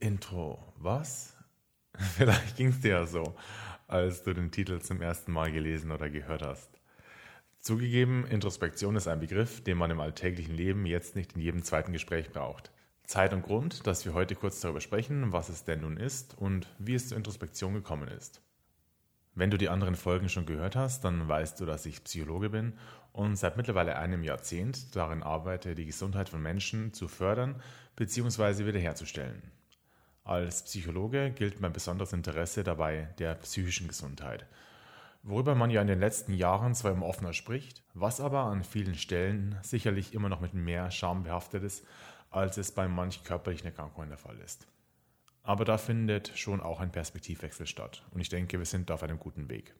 Intro, was? Vielleicht ging es dir ja so, als du den Titel zum ersten Mal gelesen oder gehört hast. Zugegeben, Introspektion ist ein Begriff, den man im alltäglichen Leben jetzt nicht in jedem zweiten Gespräch braucht. Zeit und Grund, dass wir heute kurz darüber sprechen, was es denn nun ist und wie es zur Introspektion gekommen ist. Wenn du die anderen Folgen schon gehört hast, dann weißt du, dass ich Psychologe bin und seit mittlerweile einem Jahrzehnt darin arbeite, die Gesundheit von Menschen zu fördern bzw. wiederherzustellen. Als Psychologe gilt mein besonderes Interesse dabei der psychischen Gesundheit, worüber man ja in den letzten Jahren zwar immer offener spricht, was aber an vielen Stellen sicherlich immer noch mit mehr Scham behaftet ist, als es bei manch körperlichen Erkrankungen der Fall ist. Aber da findet schon auch ein Perspektivwechsel statt und ich denke, wir sind da auf einem guten Weg.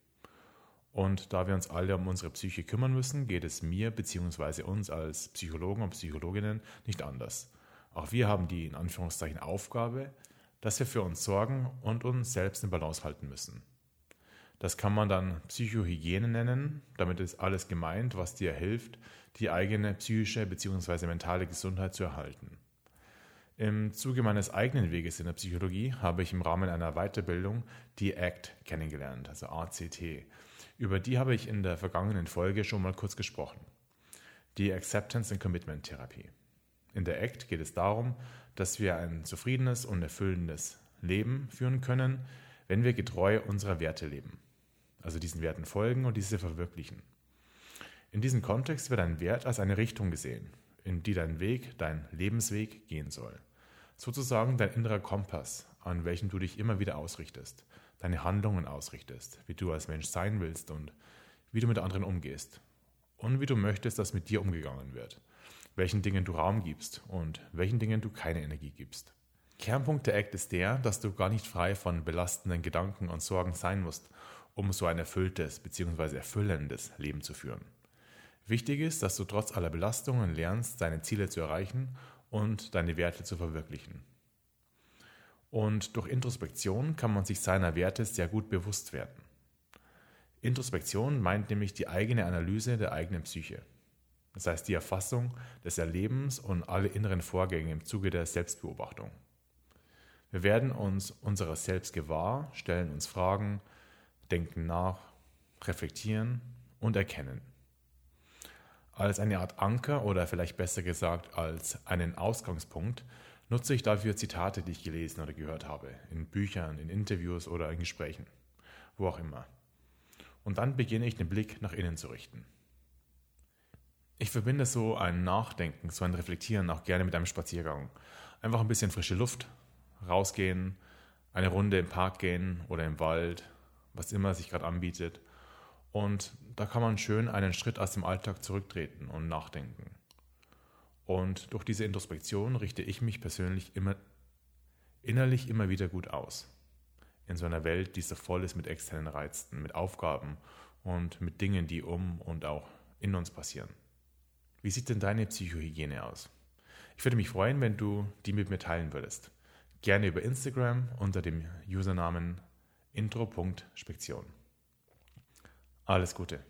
Und da wir uns alle um unsere Psyche kümmern müssen, geht es mir bzw. uns als Psychologen und Psychologinnen nicht anders. Auch wir haben die in Anführungszeichen Aufgabe, dass wir für uns sorgen und uns selbst in Balance halten müssen. Das kann man dann Psychohygiene nennen. Damit ist alles gemeint, was dir hilft, die eigene psychische bzw. mentale Gesundheit zu erhalten. Im Zuge meines eigenen Weges in der Psychologie habe ich im Rahmen einer Weiterbildung die ACT kennengelernt, also ACT. Über die habe ich in der vergangenen Folge schon mal kurz gesprochen. Die Acceptance and Commitment Therapie. In der ACT geht es darum, dass wir ein zufriedenes und erfüllendes Leben führen können, wenn wir getreu unserer Werte leben. Also diesen Werten folgen und diese verwirklichen. In diesem Kontext wird ein Wert als eine Richtung gesehen, in die dein Weg, dein Lebensweg gehen soll. Sozusagen dein innerer Kompass, an welchem du dich immer wieder ausrichtest, deine Handlungen ausrichtest, wie du als Mensch sein willst und wie du mit anderen umgehst und wie du möchtest, dass mit dir umgegangen wird welchen Dingen du Raum gibst und welchen Dingen du keine Energie gibst. Kernpunkt der Act ist der, dass du gar nicht frei von belastenden Gedanken und Sorgen sein musst, um so ein erfülltes bzw. erfüllendes Leben zu führen. Wichtig ist, dass du trotz aller Belastungen lernst, deine Ziele zu erreichen und deine Werte zu verwirklichen. Und durch Introspektion kann man sich seiner Werte sehr gut bewusst werden. Introspektion meint nämlich die eigene Analyse der eigenen Psyche. Das heißt die Erfassung des Erlebens und alle inneren Vorgänge im Zuge der Selbstbeobachtung. Wir werden uns unserer selbst gewahr, stellen uns Fragen, denken nach, reflektieren und erkennen. Als eine Art Anker oder vielleicht besser gesagt als einen Ausgangspunkt nutze ich dafür Zitate, die ich gelesen oder gehört habe, in Büchern, in Interviews oder in Gesprächen, wo auch immer. Und dann beginne ich den Blick nach innen zu richten. Ich verbinde so ein Nachdenken, so ein Reflektieren auch gerne mit einem Spaziergang. Einfach ein bisschen frische Luft, rausgehen, eine Runde im Park gehen oder im Wald, was immer sich gerade anbietet. Und da kann man schön einen Schritt aus dem Alltag zurücktreten und nachdenken. Und durch diese Introspektion richte ich mich persönlich immer innerlich immer wieder gut aus. In so einer Welt, die so voll ist mit externen Reizen, mit Aufgaben und mit Dingen, die um und auch in uns passieren. Wie sieht denn deine Psychohygiene aus? Ich würde mich freuen, wenn du die mit mir teilen würdest. Gerne über Instagram unter dem Usernamen intro.spektion. Alles Gute.